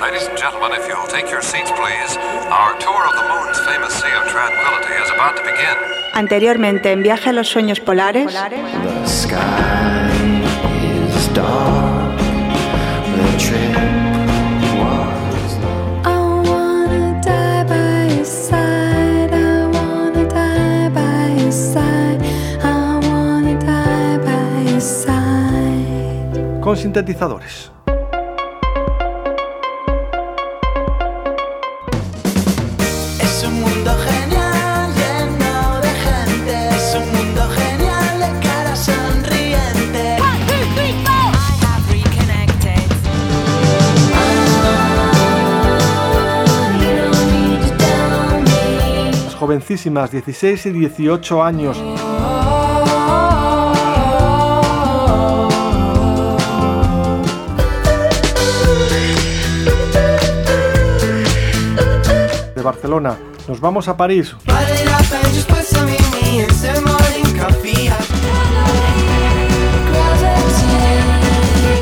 Ladies and gentlemen, if you'll take your seats, please. Our tour of the moon's famous Sea of Tranquility is about to begin. Anteriormente, en Viaje a los Sueños Polares. The sky is dark. The trip was long. Jovencísimas, 16 y 18 años. De Barcelona, nos vamos a París.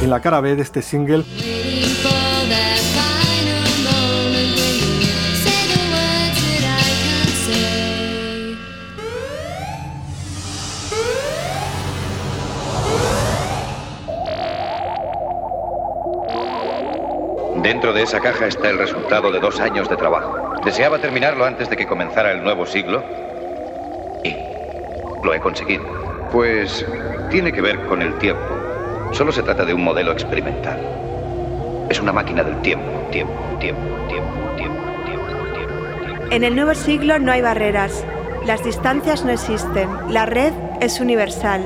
En la cara B de este single Dentro de esa caja está el resultado de dos años de trabajo. Deseaba terminarlo antes de que comenzara el nuevo siglo y lo he conseguido. Pues tiene que ver con el tiempo. Solo se trata de un modelo experimental. Es una máquina del tiempo, tiempo, tiempo, tiempo, tiempo, tiempo, tiempo, tiempo. En el nuevo siglo no hay barreras. Las distancias no existen. La red es universal.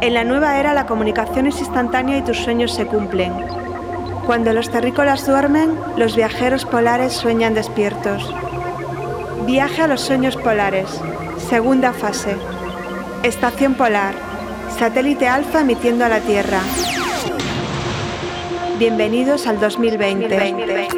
En la nueva era la comunicación es instantánea y tus sueños se cumplen. Cuando los terrícolas duermen, los viajeros polares sueñan despiertos. Viaje a los sueños polares. Segunda fase. Estación polar. Satélite alfa emitiendo a la Tierra. Bienvenidos al 2020.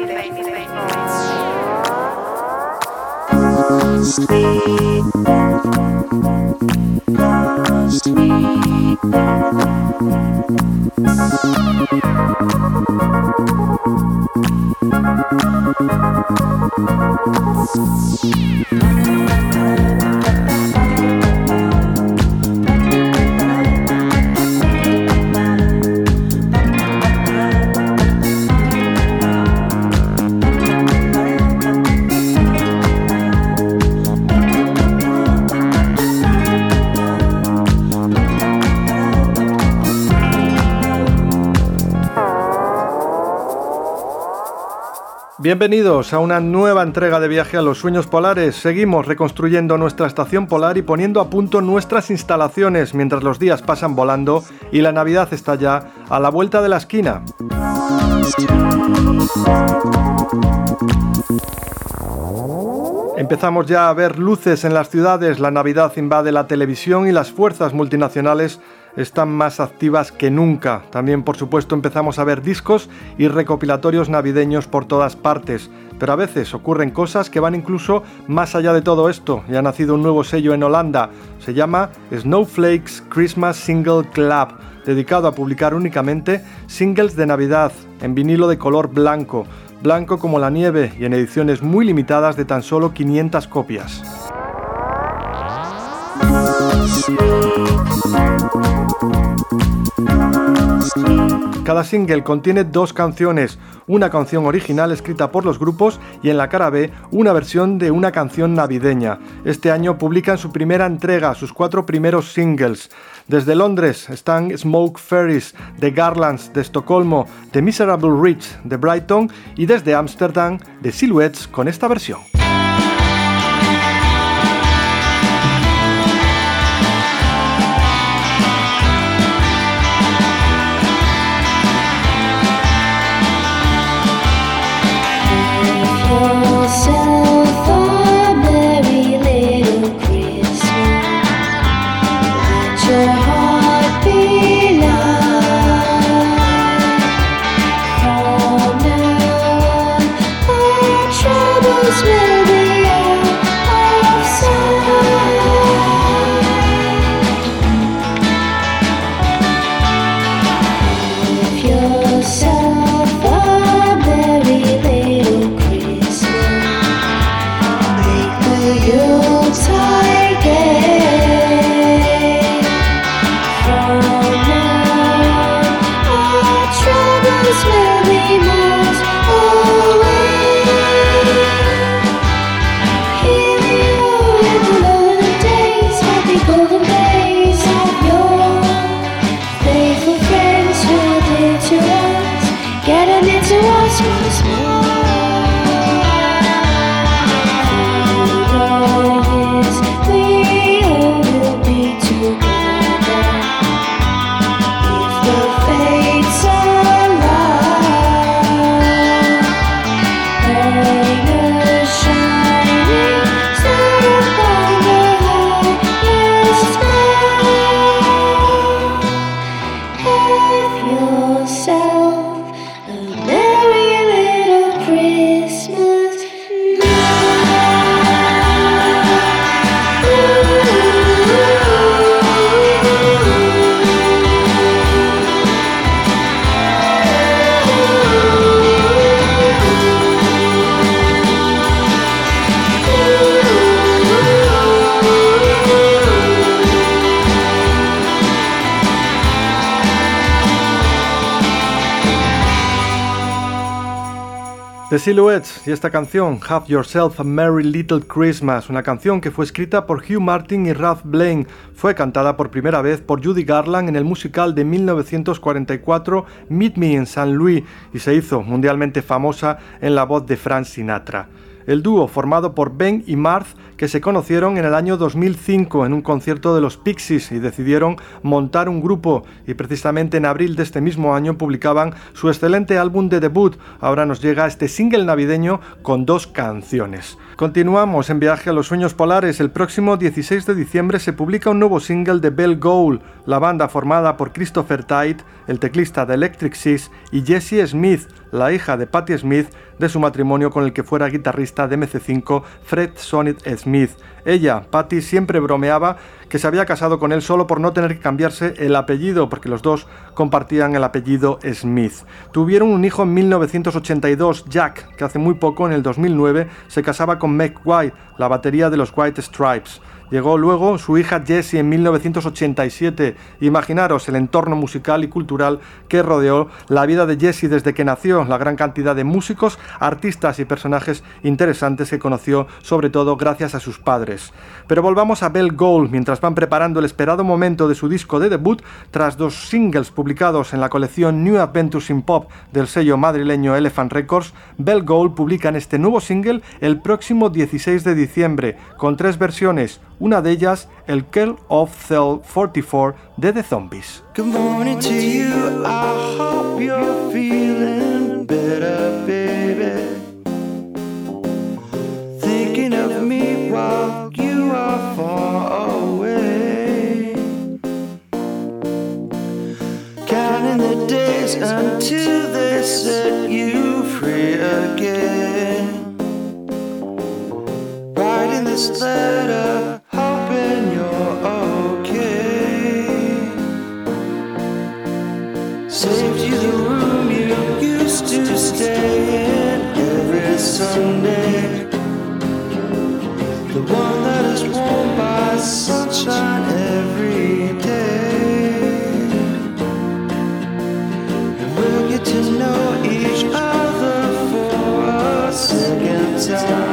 Bienvenidos a una nueva entrega de Viaje a los Sueños Polares. Seguimos reconstruyendo nuestra estación polar y poniendo a punto nuestras instalaciones mientras los días pasan volando y la Navidad está ya a la vuelta de la esquina. Empezamos ya a ver luces en las ciudades, la Navidad invade la televisión y las fuerzas multinacionales están más activas que nunca. También, por supuesto, empezamos a ver discos y recopilatorios navideños por todas partes. Pero a veces ocurren cosas que van incluso más allá de todo esto. Y ha nacido un nuevo sello en Holanda. Se llama Snowflakes Christmas Single Club, dedicado a publicar únicamente singles de Navidad en vinilo de color blanco. Blanco como la nieve y en ediciones muy limitadas de tan solo 500 copias. Cada single contiene dos canciones, una canción original escrita por los grupos y en la cara B una versión de una canción navideña. Este año publican su primera entrega, sus cuatro primeros singles. Desde Londres están Smoke Ferries, The Garlands de Estocolmo, The Miserable Rich de Brighton y desde Ámsterdam The Silhouettes con esta versión. Silhouettes y esta canción, Have Yourself a Merry Little Christmas, una canción que fue escrita por Hugh Martin y Ralph Blaine, fue cantada por primera vez por Judy Garland en el musical de 1944 Meet Me in St. Louis y se hizo mundialmente famosa en la voz de Frank Sinatra. El dúo, formado por Ben y Marth, que se conocieron en el año 2005 en un concierto de los Pixies y decidieron montar un grupo y precisamente en abril de este mismo año publicaban su excelente álbum de debut. Ahora nos llega este single navideño con dos canciones. Continuamos en viaje a los sueños polares. El próximo 16 de diciembre se publica un nuevo single de Bell Gold, la banda formada por Christopher Tite, el teclista de Electric Six, y Jessie Smith, la hija de Patti Smith, de su matrimonio con el que fuera guitarrista de MC5 Fred Sonnet Smith. Ella, Patty, siempre bromeaba que se había casado con él solo por no tener que cambiarse el apellido, porque los dos compartían el apellido Smith. Tuvieron un hijo en 1982, Jack, que hace muy poco, en el 2009, se casaba con Meg White, la batería de los White Stripes. Llegó luego su hija Jessie en 1987. Imaginaros el entorno musical y cultural que rodeó la vida de Jessie desde que nació, la gran cantidad de músicos, artistas y personajes interesantes que conoció, sobre todo gracias a sus padres. Pero volvamos a Bell Gold mientras van preparando el esperado momento de su disco de debut tras dos singles publicados en la colección New Adventures in Pop del sello madrileño Elephant Records. Bell Gold publican este nuevo single el próximo 16 de diciembre con tres versiones una de ellas el Curl of Cell 44 de The Zombies. Good morning to you. I hope you're feeling better, baby. Thinking of me while you are far away. Counting the days until they set you free again. Writing this letter. Saved you the room you used to stay in every Sunday. The one that is by sunshine every day. And we'll get to know each other for a second time.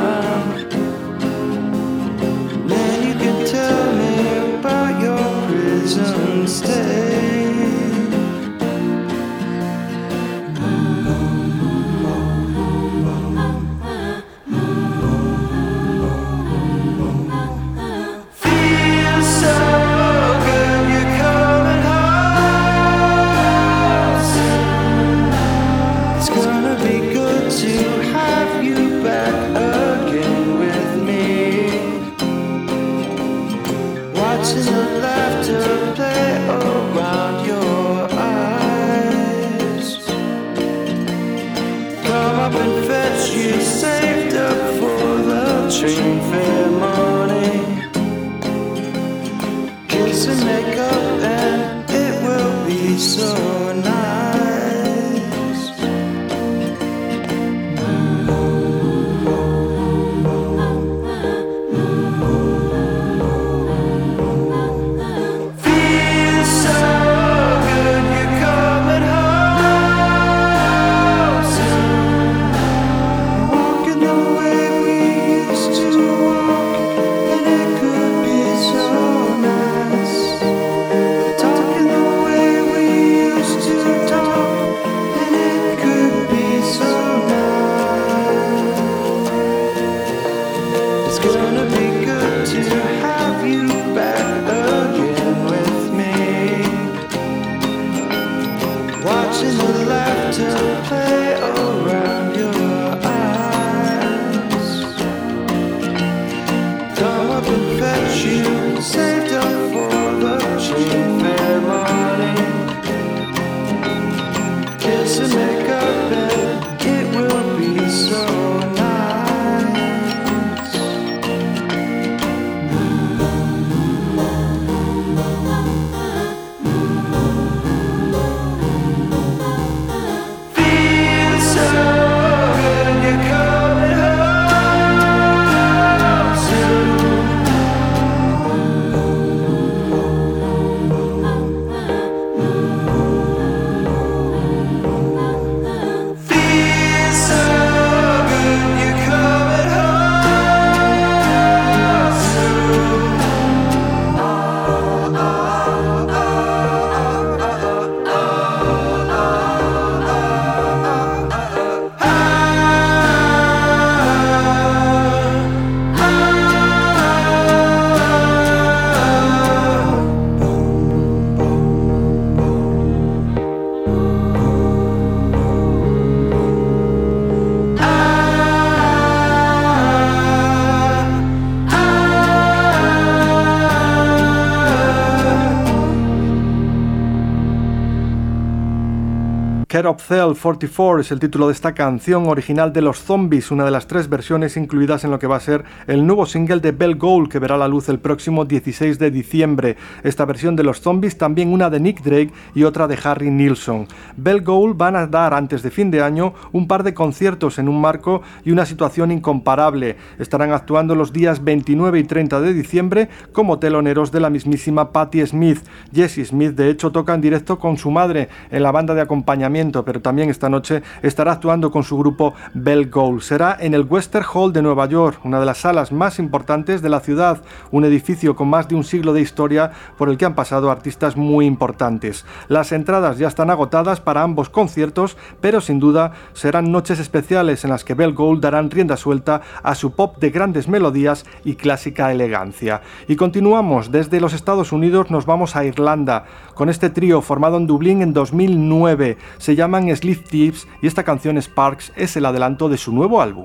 Of Cell 44 es el título de esta canción original de los Zombies, una de las tres versiones incluidas en lo que va a ser el nuevo single de Bell Gold que verá la luz el próximo 16 de diciembre. Esta versión de los Zombies, también una de Nick Drake y otra de Harry Nilsson. Bell Gold van a dar antes de fin de año un par de conciertos en un marco y una situación incomparable. Estarán actuando los días 29 y 30 de diciembre como teloneros de la mismísima Patti Smith. Jesse Smith de hecho toca en directo con su madre en la banda de acompañamiento, pero también esta noche estará actuando con su grupo Bell Gold. Será en el Western Hall de Nueva York, una de las salas más importantes de la ciudad, un edificio con más de un siglo de historia por el que han pasado artistas muy importantes. Las entradas ya están agotadas para ambos conciertos, pero sin duda serán noches especiales en las que Bell Gold darán rienda suelta a su pop de grandes melodías y clásica elegancia. Y continuamos, desde los Estados Unidos nos vamos a Irlanda, con este trío formado en Dublín en 2009. Se llaman Sleep Tips y esta canción Sparks es el adelanto de su nuevo álbum.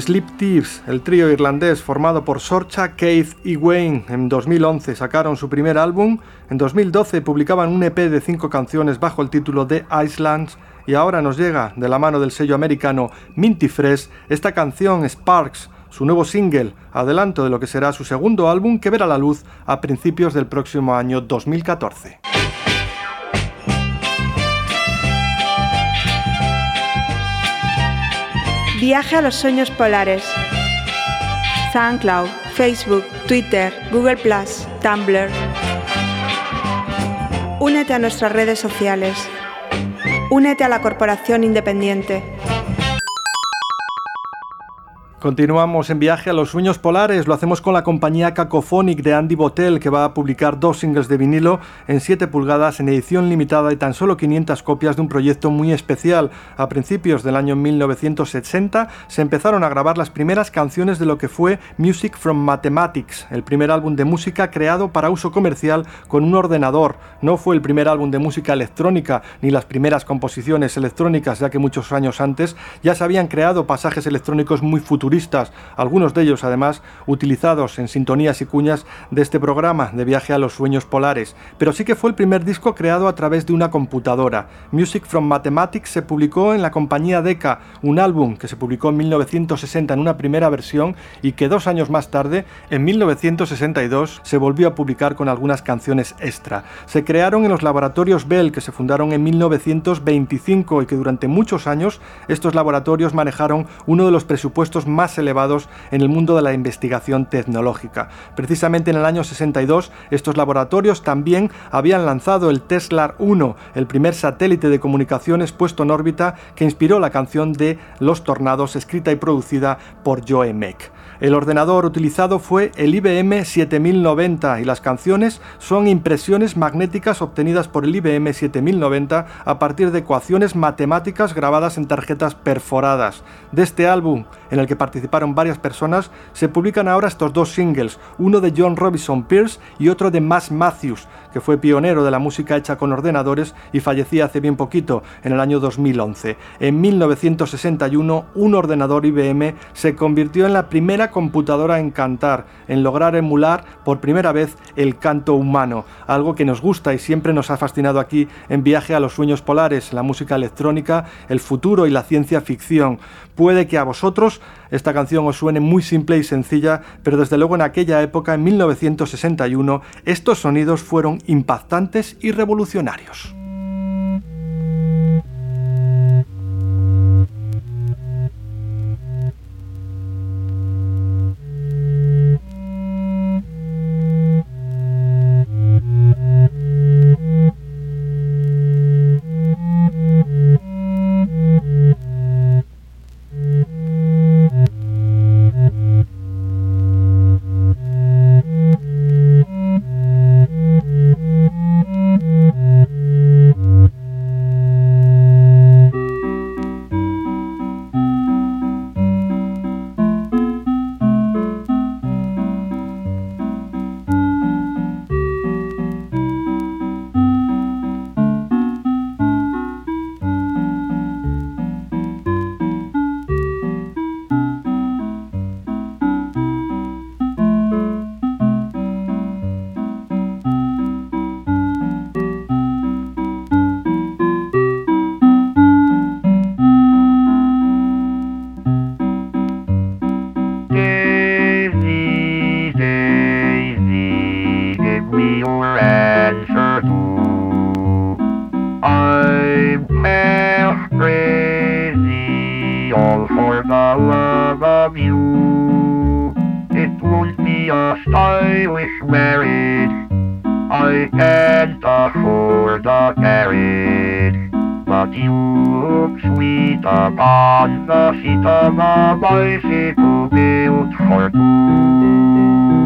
Sleep Thieves, el trío irlandés formado por Sorcha, Keith y Wayne, en 2011 sacaron su primer álbum, en 2012 publicaban un EP de cinco canciones bajo el título de Islands. Y ahora nos llega de la mano del sello americano Minty Fresh esta canción Sparks, su nuevo single, adelanto de lo que será su segundo álbum que verá la luz a principios del próximo año 2014. Viaje a los sueños polares. SoundCloud, Facebook, Twitter, Google Tumblr. Únete a nuestras redes sociales. Únete a la Corporación Independiente. Continuamos en viaje a los sueños polares, lo hacemos con la compañía Cacophonic de Andy Botel que va a publicar dos singles de vinilo en 7 pulgadas en edición limitada y tan solo 500 copias de un proyecto muy especial. A principios del año 1960 se empezaron a grabar las primeras canciones de lo que fue Music from Mathematics, el primer álbum de música creado para uso comercial con un ordenador. No fue el primer álbum de música electrónica ni las primeras composiciones electrónicas, ya que muchos años antes ya se habían creado pasajes electrónicos muy futuristas algunos de ellos además utilizados en sintonías y cuñas de este programa de viaje a los sueños polares, pero sí que fue el primer disco creado a través de una computadora. Music from Mathematics se publicó en la compañía Decca, un álbum que se publicó en 1960 en una primera versión y que dos años más tarde, en 1962, se volvió a publicar con algunas canciones extra. Se crearon en los laboratorios Bell que se fundaron en 1925 y que durante muchos años estos laboratorios manejaron uno de los presupuestos más más elevados en el mundo de la investigación tecnológica. Precisamente en el año 62, estos laboratorios también habían lanzado el Tesla 1, el primer satélite de comunicaciones puesto en órbita que inspiró la canción de Los Tornados, escrita y producida por Joe Meck. El ordenador utilizado fue el IBM 7090 y las canciones son impresiones magnéticas obtenidas por el IBM 7090 a partir de ecuaciones matemáticas grabadas en tarjetas perforadas. De este álbum, en el que varias personas, se publican ahora estos dos singles, uno de John Robinson Pierce y otro de Max Matthews, que fue pionero de la música hecha con ordenadores y fallecía hace bien poquito, en el año 2011. En 1961, un ordenador IBM se convirtió en la primera computadora en cantar, en lograr emular por primera vez el canto humano, algo que nos gusta y siempre nos ha fascinado aquí en Viaje a los Sueños Polares, la música electrónica, el futuro y la ciencia ficción. Puede que a vosotros esta canción os suene muy simple y sencilla, pero desde luego en aquella época, en 1961, estos sonidos fueron impactantes y revolucionarios. Be a stylish marriage. I can't afford a carriage. But you look sweet upon the seat of a bicycle built for two.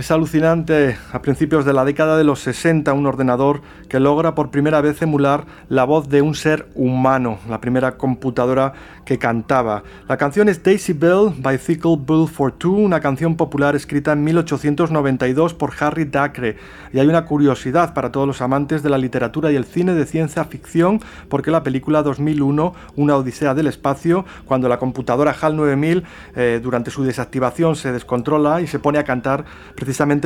Es alucinante a principios de la década de los 60 un ordenador que logra por primera vez emular la voz de un ser humano, la primera computadora que cantaba. La canción es Daisy Bell Thickle Bull for Two, una canción popular escrita en 1892 por Harry Dacre. Y hay una curiosidad para todos los amantes de la literatura y el cine de ciencia ficción, porque la película 2001, Una Odisea del Espacio, cuando la computadora HAL 9000 eh, durante su desactivación se descontrola y se pone a cantar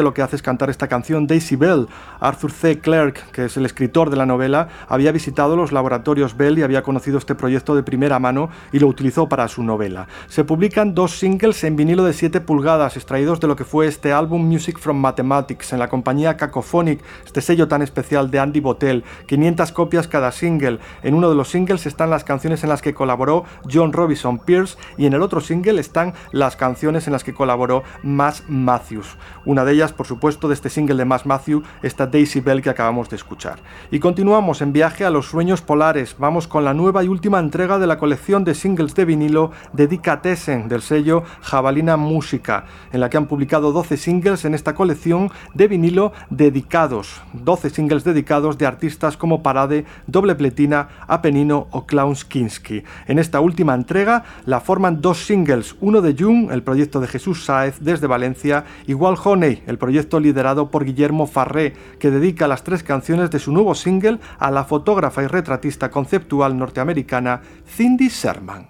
lo que hace es cantar esta canción Daisy Bell. Arthur C. Clarke, que es el escritor de la novela, había visitado los laboratorios Bell y había conocido este proyecto de primera mano y lo utilizó para su novela. Se publican dos singles en vinilo de 7 pulgadas, extraídos de lo que fue este álbum Music from Mathematics en la compañía Cacophonic, este sello tan especial de Andy Botell, 500 copias cada single. En uno de los singles están las canciones en las que colaboró John Robinson Pierce y en el otro single están las canciones en las que colaboró Mass Matthews. Una de ellas, por supuesto, de este single de Mass Matthew, esta Daisy Bell que acabamos de escuchar. Y continuamos en viaje a los sueños polares. Vamos con la nueva y última entrega de la colección de singles de vinilo Dedicatessen del sello Jabalina Música, en la que han publicado 12 singles en esta colección de vinilo dedicados. 12 singles dedicados de artistas como Parade, Doble Pletina, Apenino o Clowns Kinski. En esta última entrega la forman dos singles, uno de Jung, el proyecto de Jesús Sáez desde Valencia, igual El proyecto liderado por Guillermo Farré, que dedica las tres canciones de su nuevo single a la fotógrafa y retratista conceptual norteamericana Cindy Sherman.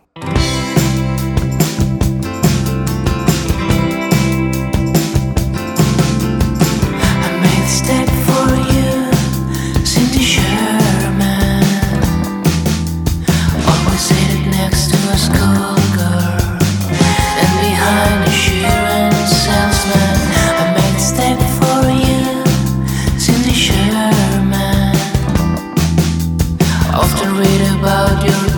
Often read about your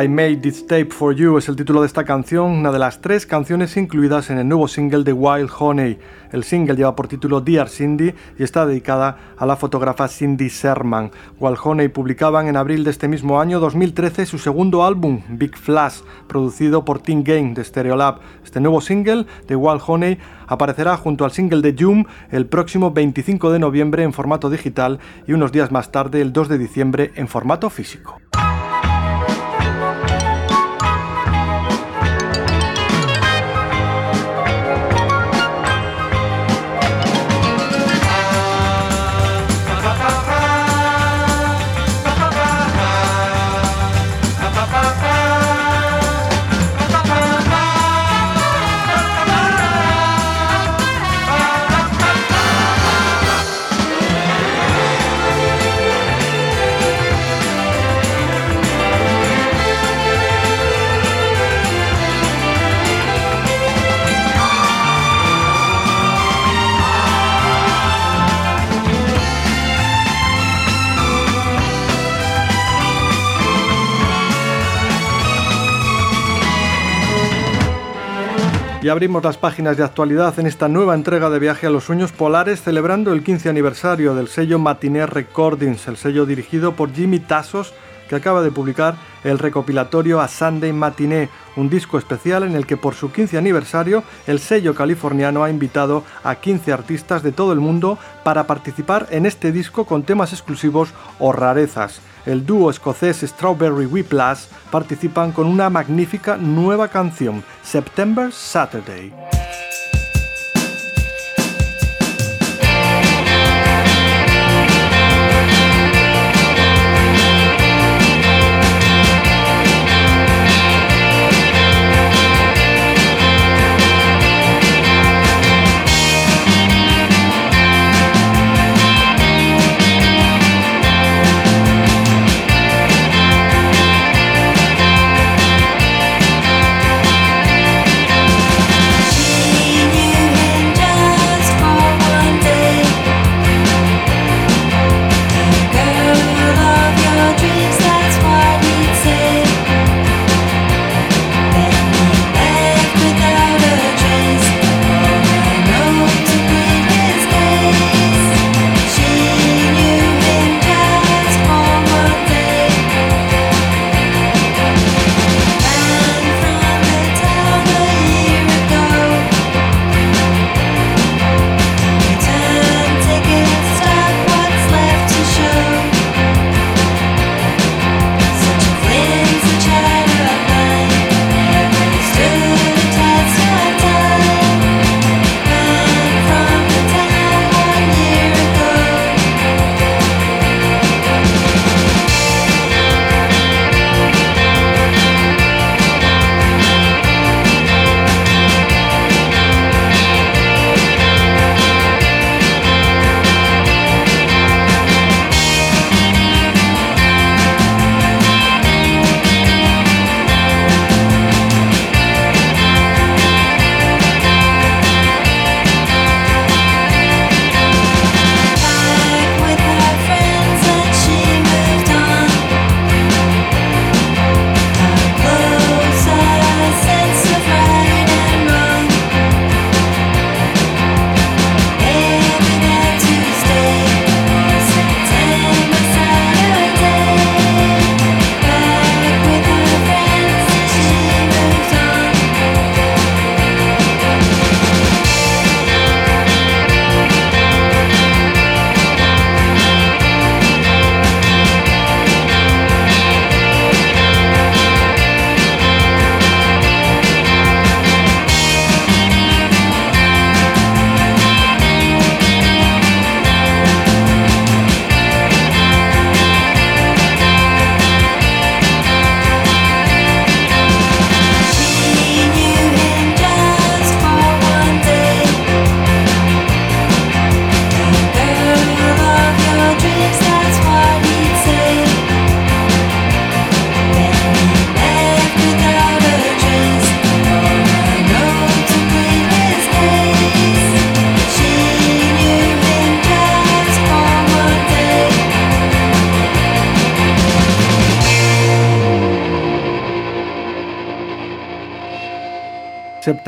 I Made This Tape for You es el título de esta canción, una de las tres canciones incluidas en el nuevo single de Wild Honey. El single lleva por título Dear Cindy y está dedicada a la fotógrafa Cindy Sherman. Wild Honey publicaban en abril de este mismo año 2013 su segundo álbum, Big Flash, producido por Team Game de Stereolab. Este nuevo single de Wild Honey aparecerá junto al single de Joom el próximo 25 de noviembre en formato digital y unos días más tarde, el 2 de diciembre, en formato físico. Y abrimos las páginas de actualidad en esta nueva entrega de Viaje a los Sueños Polares, celebrando el 15 aniversario del sello Matiné Recordings, el sello dirigido por Jimmy Tassos, que acaba de publicar el recopilatorio A Sunday Matiné, un disco especial en el que por su 15 aniversario el sello californiano ha invitado a 15 artistas de todo el mundo para participar en este disco con temas exclusivos o rarezas el dúo escocés Strawberry Whiplash participan con una magnífica nueva canción, September Saturday.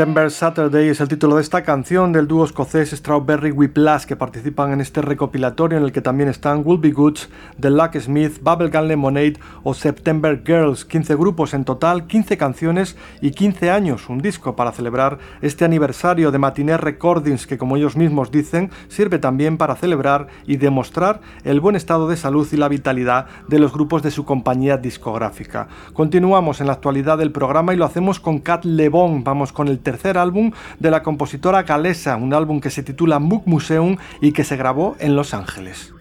September Saturday es el título de esta canción del dúo escocés Strawberry Whiplash que participan en este recopilatorio en el que también están Will Be Goods, The Luck Smith, Bubblegum Lemonade o September Girls, 15 grupos en total, 15 canciones y 15 años, un disco para celebrar este aniversario de Matinee Recordings que como ellos mismos dicen sirve también para celebrar y demostrar el buen estado de salud y la vitalidad de los grupos de su compañía discográfica. Continuamos en la actualidad del programa y lo hacemos con Cat Lebon, vamos con el tercer álbum de la compositora galesa, un álbum que se titula Moog Museum y que se grabó en Los Ángeles.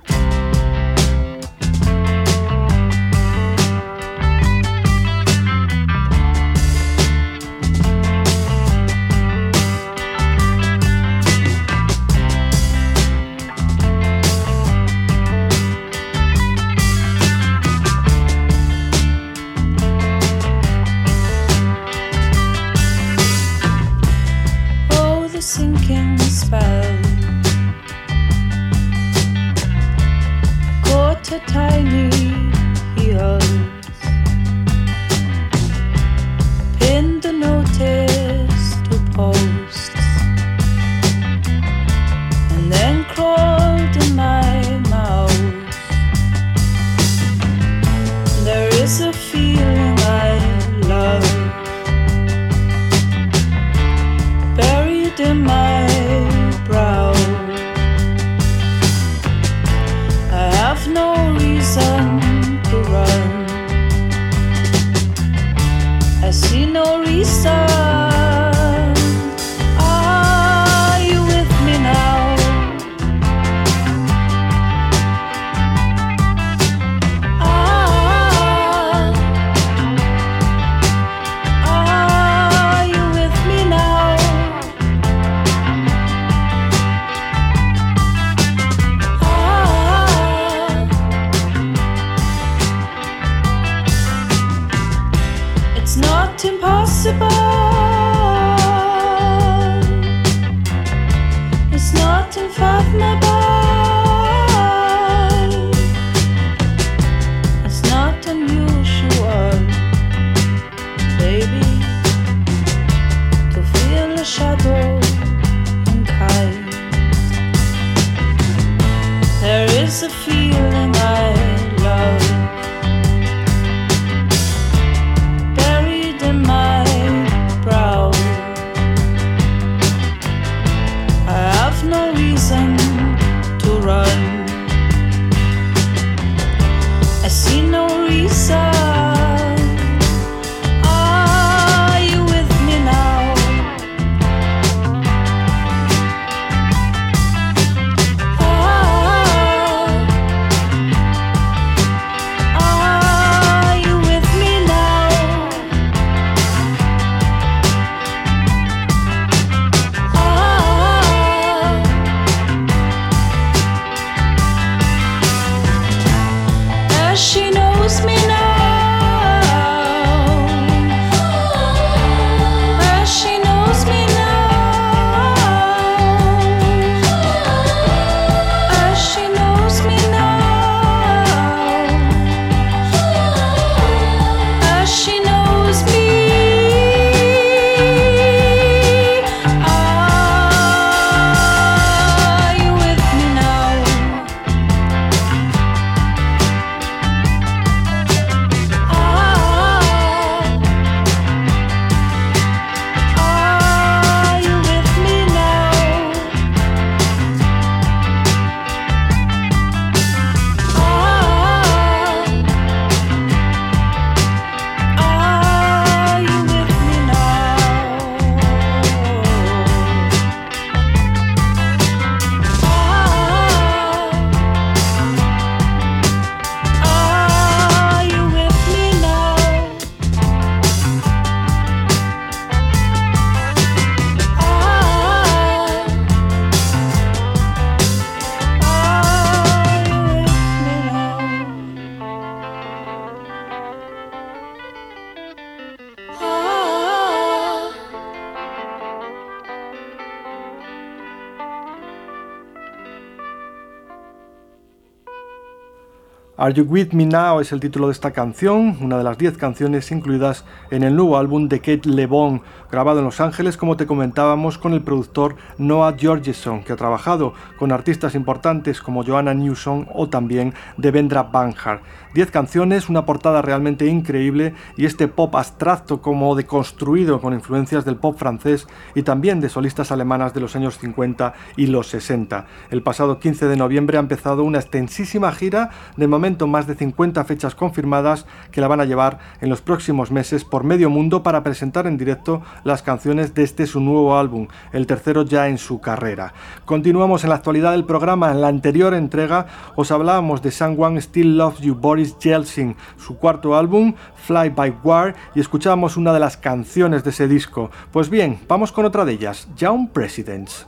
Are You With Me Now es el título de esta canción, una de las 10 canciones incluidas en el nuevo álbum de Kate LeBon, grabado en Los Ángeles, como te comentábamos, con el productor Noah Georgeson, que ha trabajado con artistas importantes como Joanna Newsom o también Devendra Banhart. 10 canciones, una portada realmente increíble y este pop abstracto como deconstruido con influencias del pop francés y también de solistas alemanas de los años 50 y los 60. El pasado 15 de noviembre ha empezado una extensísima gira, de momento más de 50 fechas confirmadas que la van a llevar en los próximos meses por medio mundo para presentar en directo las canciones de este su nuevo álbum, el tercero ya en su carrera. Continuamos en la actualidad del programa, en la anterior entrega os hablábamos de Someone Still Loves You Boris Yeltsin, su cuarto álbum, Fly by War, y escuchábamos una de las canciones de ese disco. Pues bien, vamos con otra de ellas, Young Presidents.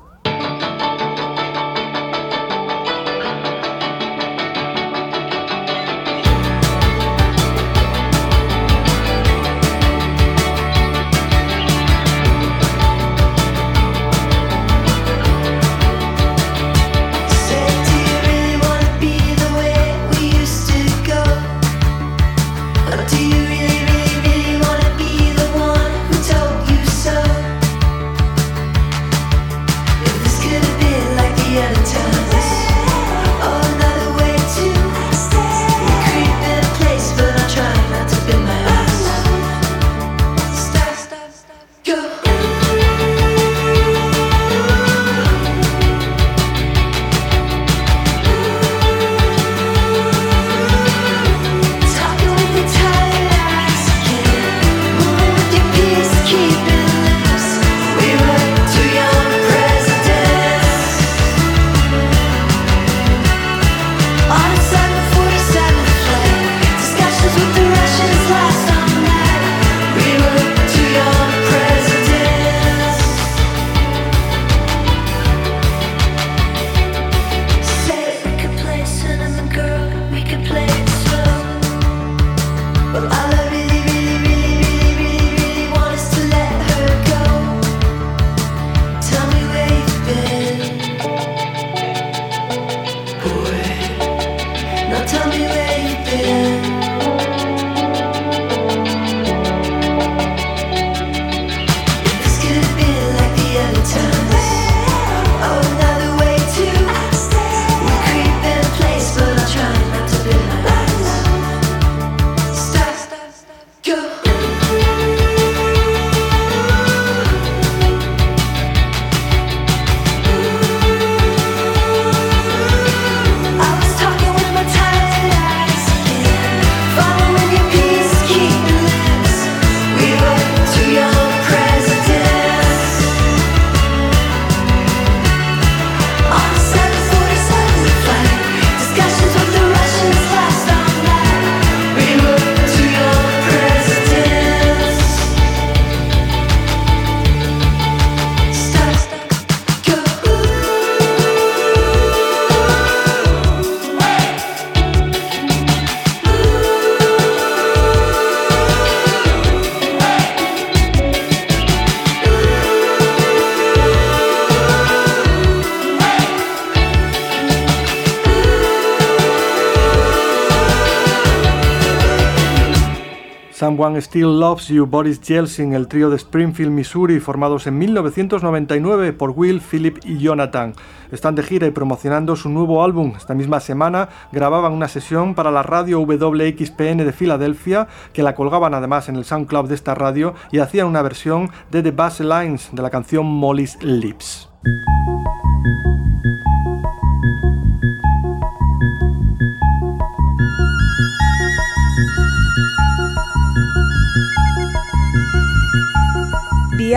Still Loves You, Boris Yeltsin, el trío de Springfield, Missouri, formados en 1999 por Will, Philip y Jonathan. Están de gira y promocionando su nuevo álbum. Esta misma semana grababan una sesión para la radio WXPN de Filadelfia, que la colgaban además en el SoundCloud de esta radio y hacían una versión de The Bass Lines de la canción Molly's Lips.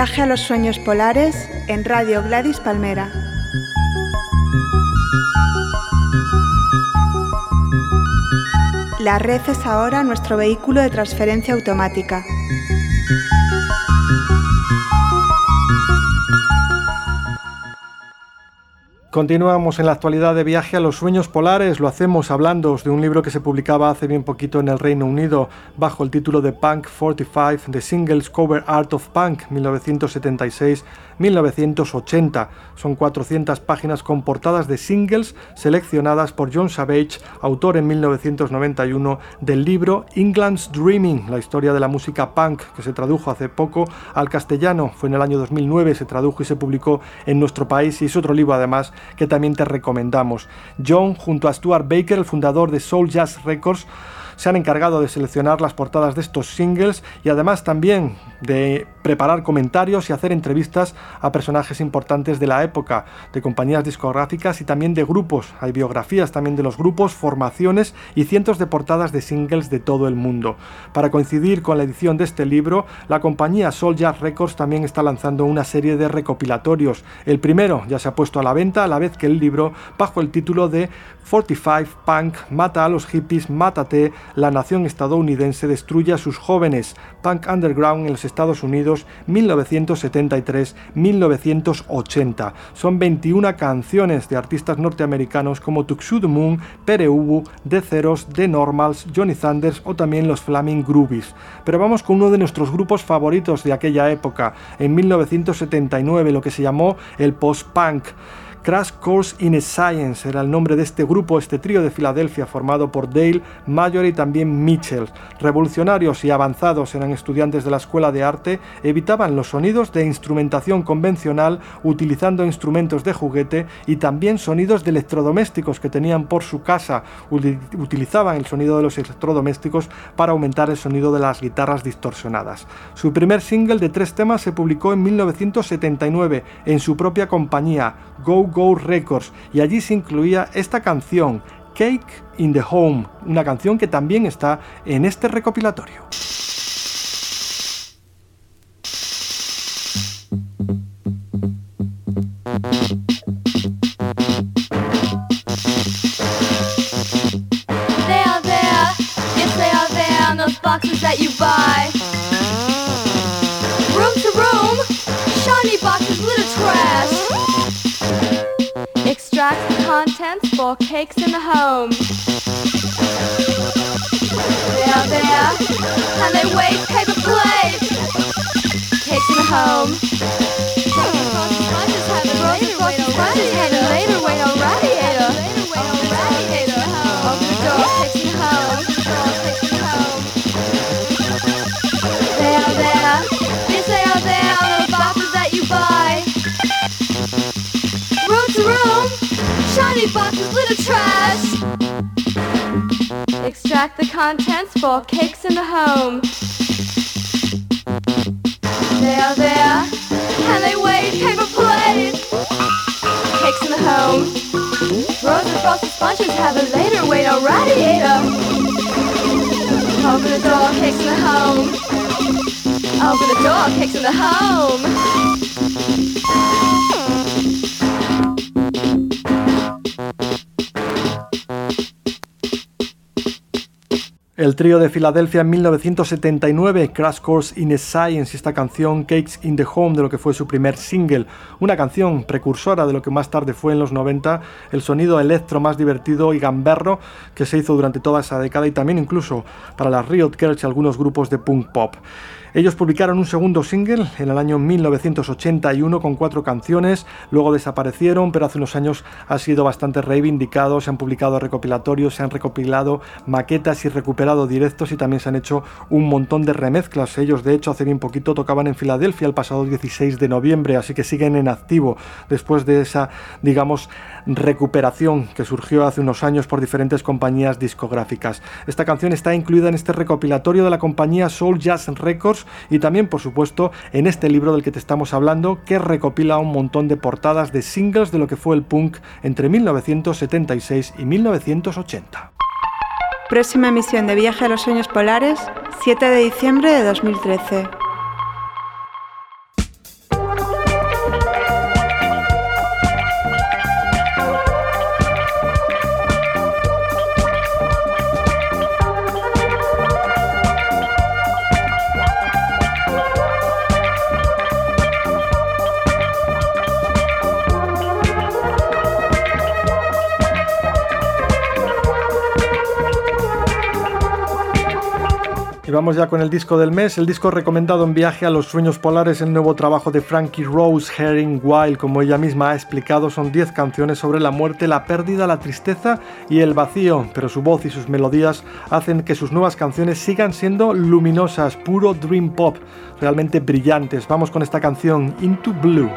Viaje a los sueños polares en Radio Gladys Palmera. La red es ahora nuestro vehículo de transferencia automática. Continuamos en la actualidad de viaje a los sueños polares. Lo hacemos hablando de un libro que se publicaba hace bien poquito en el Reino Unido bajo el título de Punk 45, The Singles Cover Art of Punk 1976-1980. Son 400 páginas con portadas de singles seleccionadas por John Savage, autor en 1991 del libro England's Dreaming, la historia de la música punk, que se tradujo hace poco al castellano. Fue en el año 2009, se tradujo y se publicó en nuestro país y es otro libro además que también te recomendamos. John, junto a Stuart Baker, el fundador de Soul Jazz Records, se han encargado de seleccionar las portadas de estos singles y además también de preparar comentarios y hacer entrevistas a personajes importantes de la época, de compañías discográficas y también de grupos. Hay biografías también de los grupos, formaciones y cientos de portadas de singles de todo el mundo. Para coincidir con la edición de este libro, la compañía Soul Jazz Records también está lanzando una serie de recopilatorios. El primero ya se ha puesto a la venta a la vez que el libro bajo el título de 45 Punk Mata a los hippies, mátate, la nación estadounidense destruye a sus jóvenes. Punk Underground en los Estados Unidos 1973-1980. Son 21 canciones de artistas norteamericanos como Tuxedo Moon, Pere Ubu, The Zeros, The Normals, Johnny Thunders o también los Flaming Groovies. Pero vamos con uno de nuestros grupos favoritos de aquella época, en 1979, lo que se llamó el post-punk. Crash Course in Science era el nombre de este grupo, este trío de Filadelfia formado por Dale, Mayor y también Mitchell. Revolucionarios y avanzados eran estudiantes de la escuela de arte, evitaban los sonidos de instrumentación convencional utilizando instrumentos de juguete y también sonidos de electrodomésticos que tenían por su casa. Utilizaban el sonido de los electrodomésticos para aumentar el sonido de las guitarras distorsionadas. Su primer single de tres temas se publicó en 1979 en su propia compañía, Go Go Records y allí se incluía esta canción, Cake in the Home, una canción que también está en este recopilatorio. For cakes in the home. They are there, and they wait paper plates. Cakes in the home. Frosted Sponges have it later, wait. Later, wait on radiator. Later, wait on Extract the contents for cakes in the home. They are there, and they wait paper plates. Cakes in the home. And frosted sponges have a later. Wait on radiator. Open the door, cakes in the home. Open the door, cakes in the home. El trío de Filadelfia en 1979, Crash Course in Science, y esta canción Cakes in the Home, de lo que fue su primer single, una canción precursora de lo que más tarde fue en los 90, el sonido electro más divertido y gamberro que se hizo durante toda esa década y también incluso para las Riot Girls y algunos grupos de punk pop. Ellos publicaron un segundo single en el año 1981 con cuatro canciones, luego desaparecieron, pero hace unos años ha sido bastante reivindicado, se han publicado recopilatorios, se han recopilado maquetas y recuperado directos y también se han hecho un montón de remezclas. Ellos de hecho hace bien poquito tocaban en Filadelfia el pasado 16 de noviembre, así que siguen en activo después de esa, digamos, recuperación que surgió hace unos años por diferentes compañías discográficas. Esta canción está incluida en este recopilatorio de la compañía Soul Jazz Records y también, por supuesto, en este libro del que te estamos hablando, que recopila un montón de portadas de singles de lo que fue el punk entre 1976 y 1980. Próxima emisión de Viaje a los Sueños Polares, 7 de diciembre de 2013. Vamos ya con el disco del mes, el disco recomendado en Viaje a los Sueños Polares, el nuevo trabajo de Frankie Rose, Herring Wild, como ella misma ha explicado, son 10 canciones sobre la muerte, la pérdida, la tristeza y el vacío, pero su voz y sus melodías hacen que sus nuevas canciones sigan siendo luminosas, puro dream pop, realmente brillantes. Vamos con esta canción, Into Blue.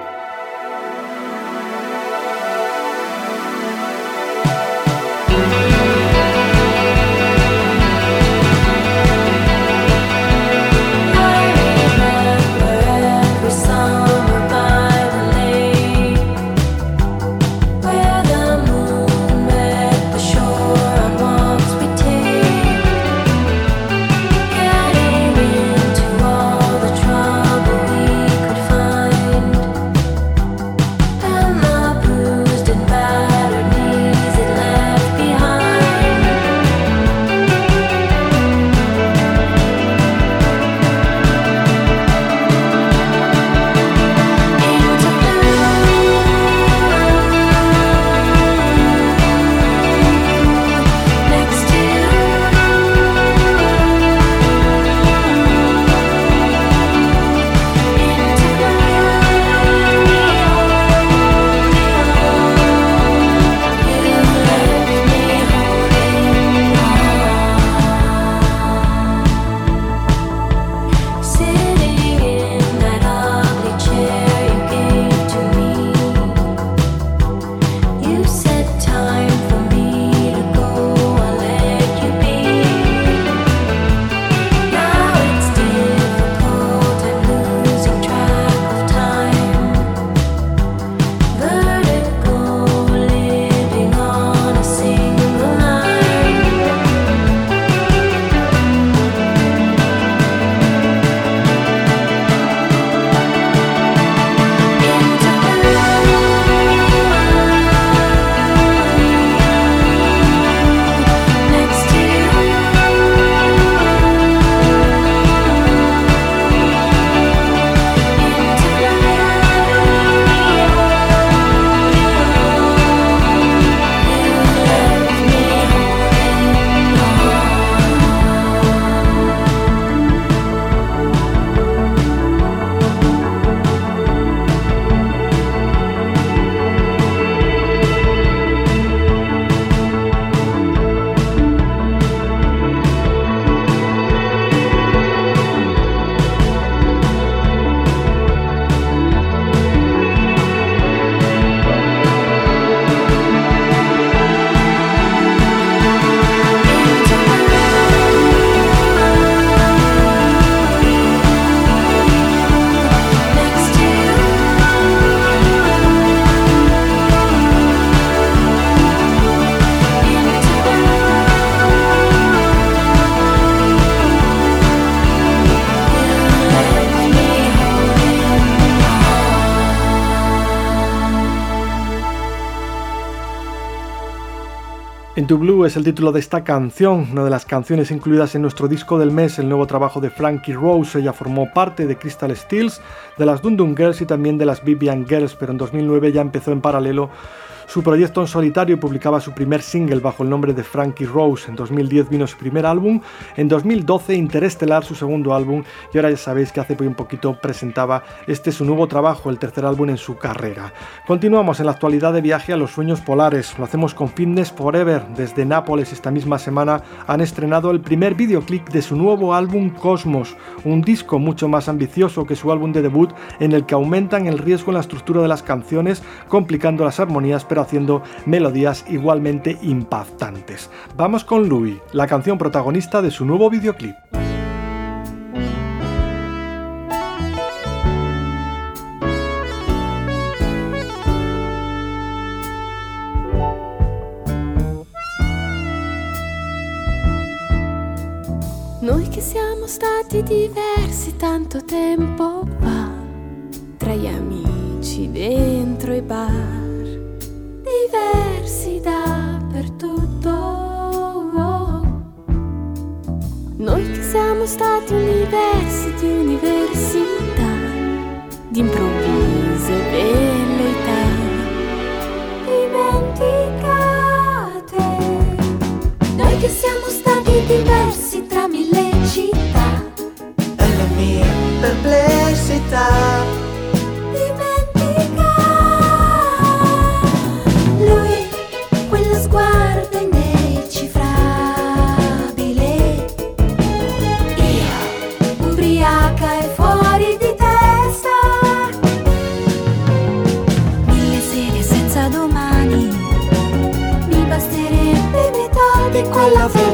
Into Blue es el título de esta canción, una de las canciones incluidas en nuestro disco del mes, el nuevo trabajo de Frankie Rose. Ella formó parte de Crystal Steels, de las Dundun Girls y también de las Vivian Girls, pero en 2009 ya empezó en paralelo su proyecto en solitario publicaba su primer single bajo el nombre de Frankie Rose. En 2010 vino su primer álbum, en 2012 Interestelar su segundo álbum y ahora ya sabéis que hace un poquito presentaba este su nuevo trabajo, el tercer álbum en su carrera. Continuamos en la actualidad de viaje a los sueños polares. Lo hacemos con Fitness Forever. Desde Nápoles esta misma semana han estrenado el primer videoclip de su nuevo álbum Cosmos, un disco mucho más ambicioso que su álbum de debut en el que aumentan el riesgo en la estructura de las canciones, complicando las armonías, haciendo melodías igualmente impactantes. Vamos con Louis, la canción protagonista de su nuevo videoclip. Noi che siamo stati diversi tanto tempo fa, tra gli amici dentro i bar diversi dappertutto. Noi che siamo stati universi di università, d'improvvise velleità, dimenticate. Noi che siamo stati diversi tra mille città, è la mia perplessità. Metà di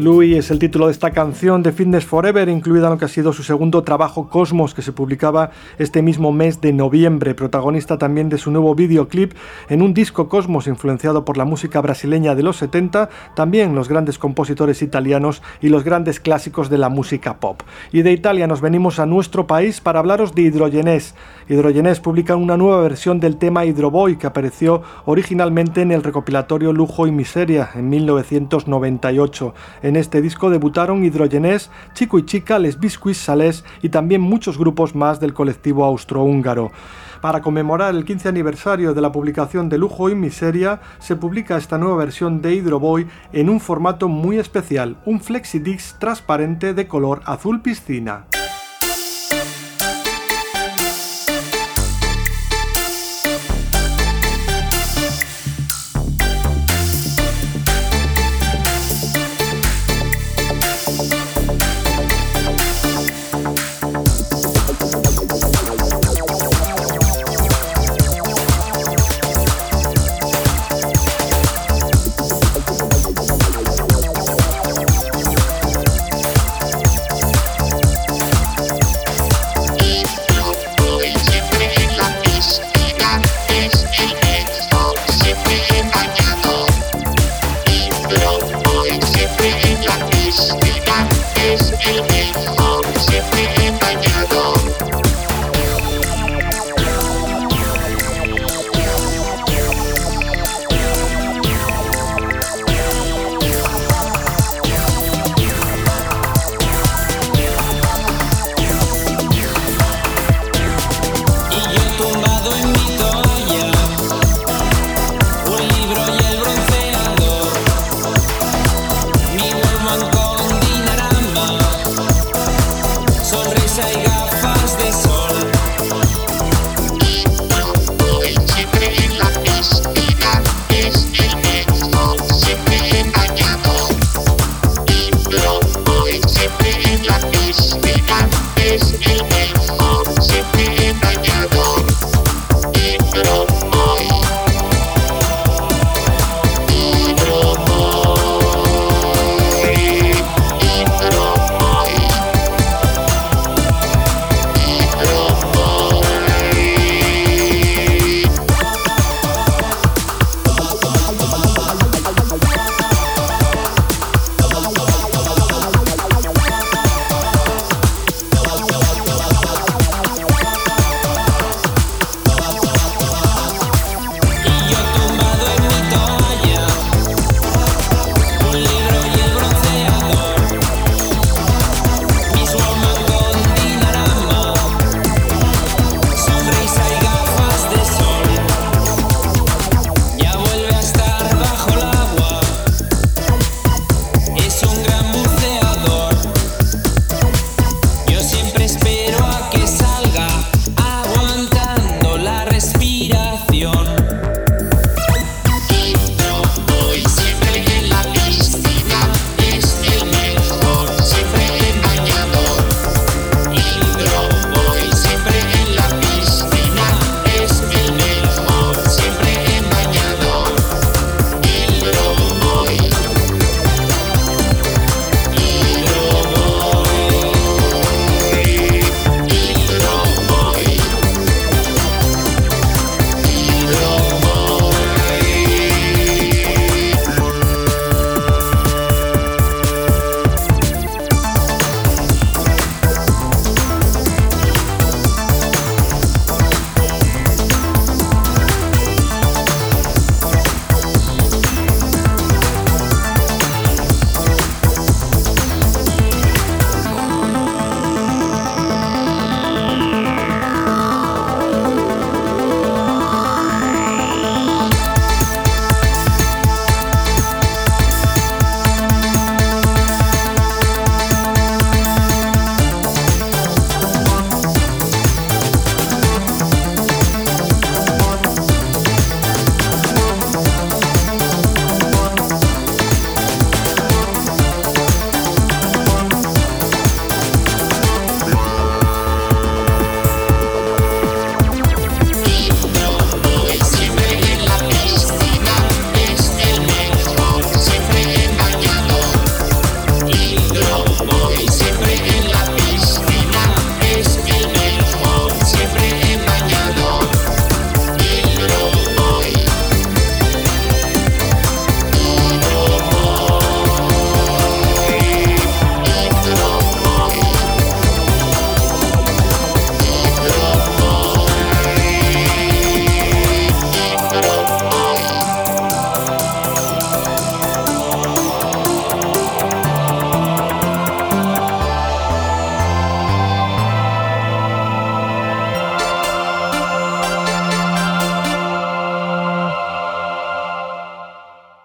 Louis es el título de esta canción de Fitness Forever, incluida en lo que ha sido su segundo trabajo Cosmos, que se publicaba este mismo mes de noviembre, protagonista también de su nuevo videoclip en un disco Cosmos influenciado por la música brasileña de los 70, también los grandes compositores italianos y los grandes clásicos de la música pop. Y de Italia nos venimos a nuestro país para hablaros de Hidrogenés. Hidrogenés publica una nueva versión del tema Hydroboy que apareció originalmente en el recopilatorio Lujo y Miseria en 1998. En este disco debutaron Hidrogenés, Chico y Chica, Les Biscuits Salés y también muchos grupos más del colectivo austrohúngaro. Para conmemorar el 15 aniversario de la publicación de Lujo y Miseria, se publica esta nueva versión de Hydroboy en un formato muy especial, un flexidisc transparente de color azul piscina.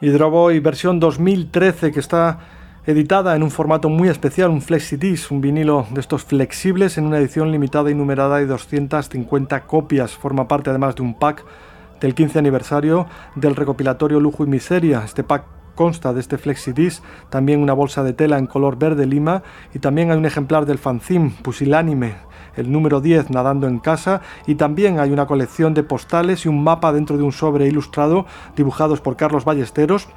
Hydroboy versión 2013 que está editada en un formato muy especial, un flexi-disc, un vinilo de estos flexibles en una edición limitada y numerada de 250 copias. Forma parte además de un pack del 15 aniversario del recopilatorio Lujo y Miseria. Este pack consta de este flexi-disc, también una bolsa de tela en color verde lima y también hay un ejemplar del fanzine Pusilánime, el número 10 Nadando en casa y también hay una colección de postales y un mapa dentro de un sobre ilustrado dibujados por Carlos Ballesteros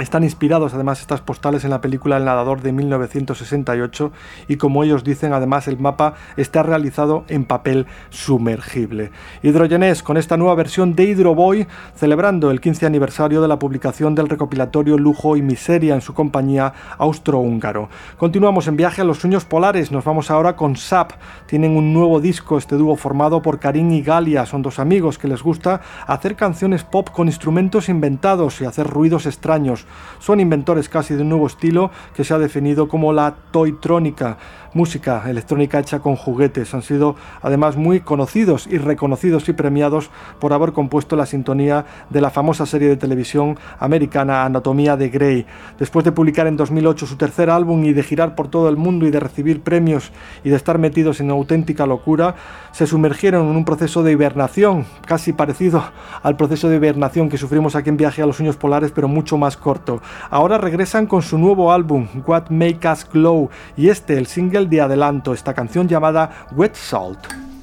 están inspirados además estas postales en la película El nadador de 1968 y como ellos dicen además el mapa está realizado en papel sumergible. Hidrogenés con esta nueva versión de Hydroboy celebrando el 15 aniversario de la publicación del recopilatorio Lujo y Miseria en su compañía austrohúngaro. Continuamos en viaje a los sueños polares, nos vamos ahora con SAP. Tienen un nuevo disco, este dúo formado por Karin y Galia, son dos amigos que les gusta hacer canciones pop con instrumentos inventados y hacer ruidos extraños. Son inventores casi de un nuevo estilo que se ha definido como la toytrónica, música electrónica hecha con juguetes. Han sido además muy conocidos y reconocidos y premiados por haber compuesto la sintonía de la famosa serie de televisión americana Anatomía de Grey. Después de publicar en 2008 su tercer álbum y de girar por todo el mundo y de recibir premios y de estar metidos en auténtica locura, se sumergieron en un proceso de hibernación, casi parecido al proceso de hibernación que sufrimos aquí en Viaje a los Sueños Polares, pero mucho más corto. Ahora regresan con su nuevo álbum, What Make Us Glow, y este, el single de adelanto, esta canción llamada Wet Salt.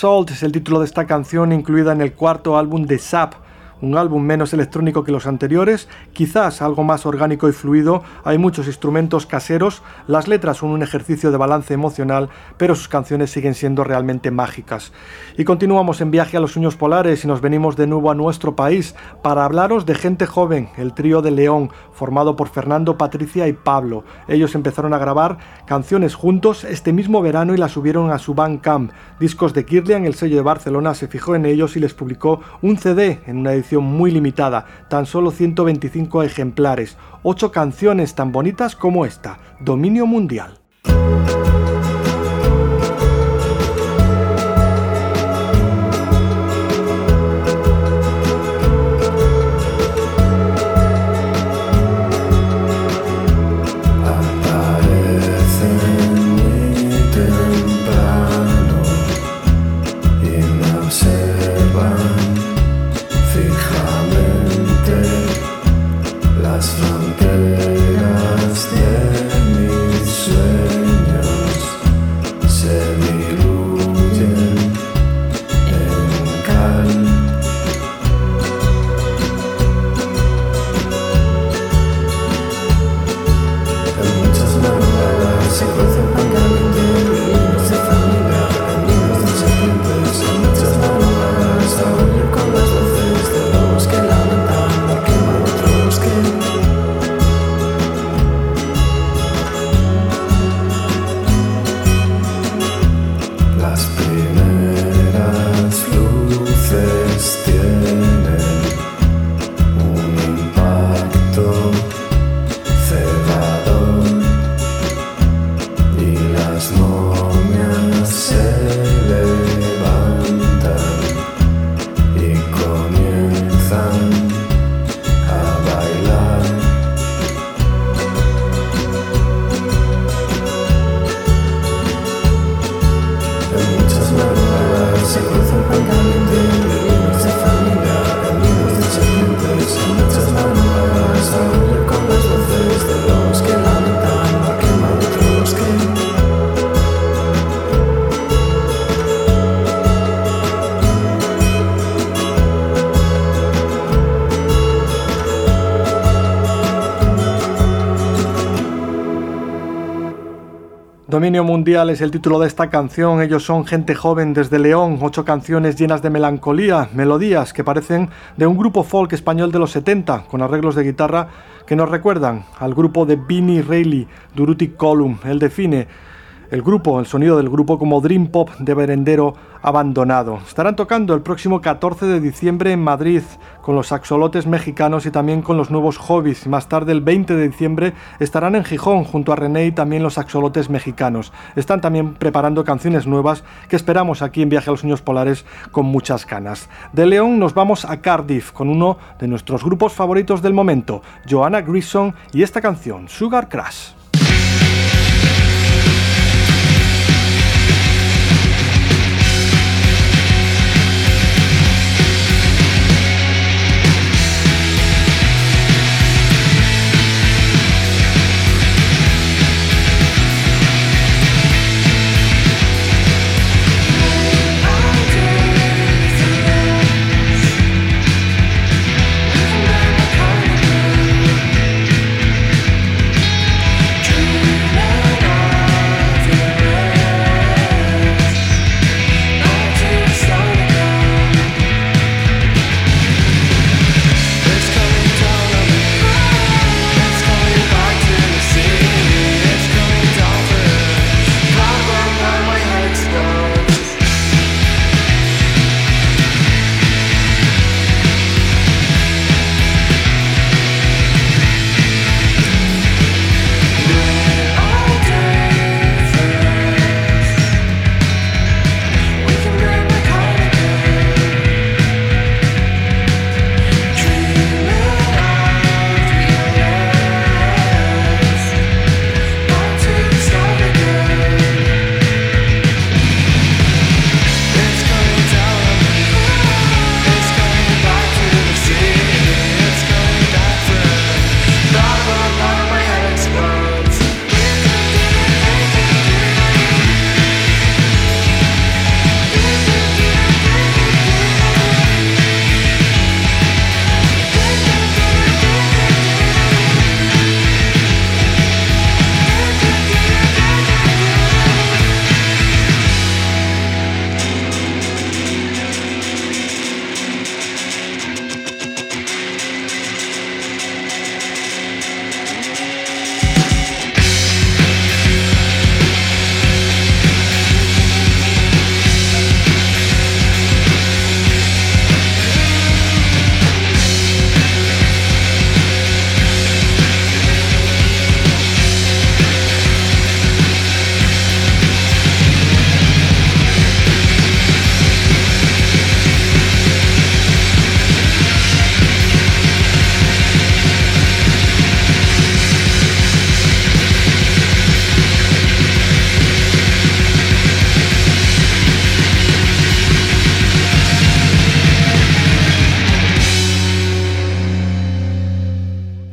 Salt es el título de esta canción incluida en el cuarto álbum de Sap, un álbum menos electrónico que los anteriores, quizás algo más orgánico y fluido, hay muchos instrumentos caseros, las letras son un ejercicio de balance emocional, pero sus canciones siguen siendo realmente mágicas. Y continuamos en viaje a los sueños polares y nos venimos de nuevo a nuestro país para hablaros de gente joven, el trío de León, formado por Fernando, Patricia y Pablo. Ellos empezaron a grabar canciones juntos este mismo verano y las subieron a su Bandcamp. Discos de Kirlian, el sello de Barcelona, se fijó en ellos y les publicó un CD en una edición muy limitada, tan solo 125 ejemplares, ocho canciones tan bonitas como esta, Dominio Mundial. Dominio Mundial es el título de esta canción. Ellos son gente joven desde León, ocho canciones llenas de melancolía, melodías que parecen de un grupo folk español de los 70, con arreglos de guitarra que nos recuerdan al grupo de Vinnie Reilly, Duruti Column. Él define el grupo, el sonido del grupo como Dream Pop de Berendero abandonado. Estarán tocando el próximo 14 de diciembre en Madrid con los axolotes mexicanos y también con los nuevos hobbies. Más tarde, el 20 de diciembre, estarán en Gijón junto a René y también los axolotes mexicanos. Están también preparando canciones nuevas que esperamos aquí en Viaje a los Sueños Polares con muchas ganas. De León nos vamos a Cardiff con uno de nuestros grupos favoritos del momento, Joanna Grissom y esta canción, Sugar Crash.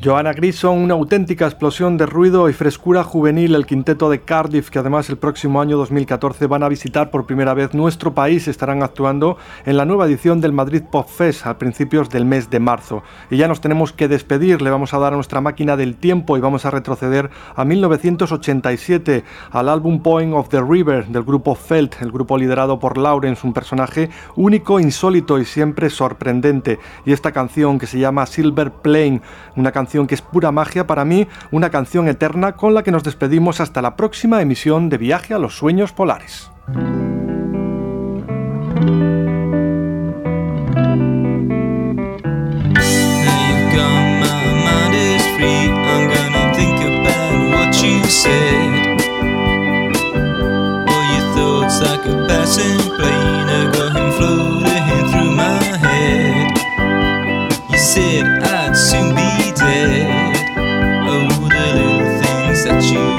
Joanna Grison, una auténtica explosión de ruido y frescura juvenil, el quinteto de Cardiff, que además el próximo año 2014 van a visitar por primera vez nuestro país, estarán actuando en la nueva edición del Madrid Pop Fest a principios del mes de marzo. Y ya nos tenemos que despedir, le vamos a dar a nuestra máquina del tiempo y vamos a retroceder a 1987, al álbum Point of the River del grupo Felt, el grupo liderado por Lawrence, un personaje único, insólito y siempre sorprendente. Y esta canción que se llama Silver Plane, una canción que es pura magia para mí, una canción eterna con la que nos despedimos hasta la próxima emisión de Viaje a los Sueños Polares.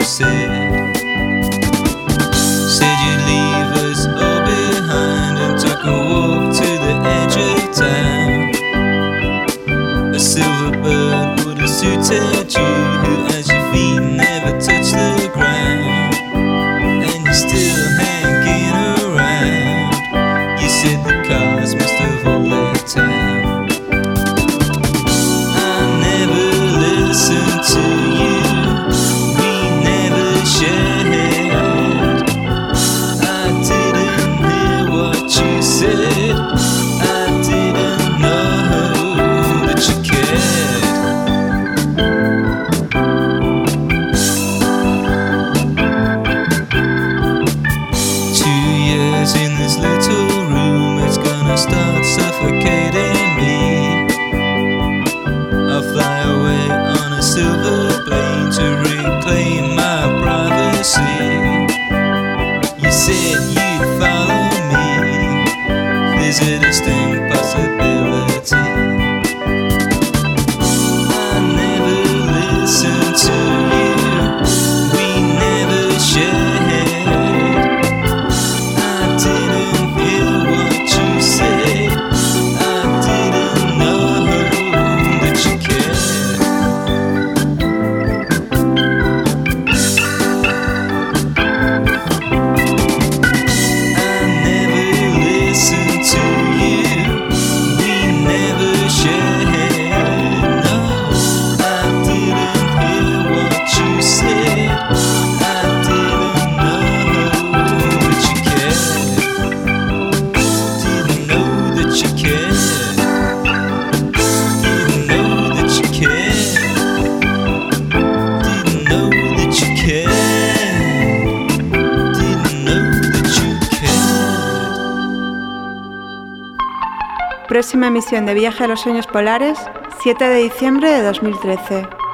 Said Said you'd leave us all behind and took a walk to the edge of town. A silver bird would have suited you, emisión de Viaje a los Sueños Polares, 7 de diciembre de 2013.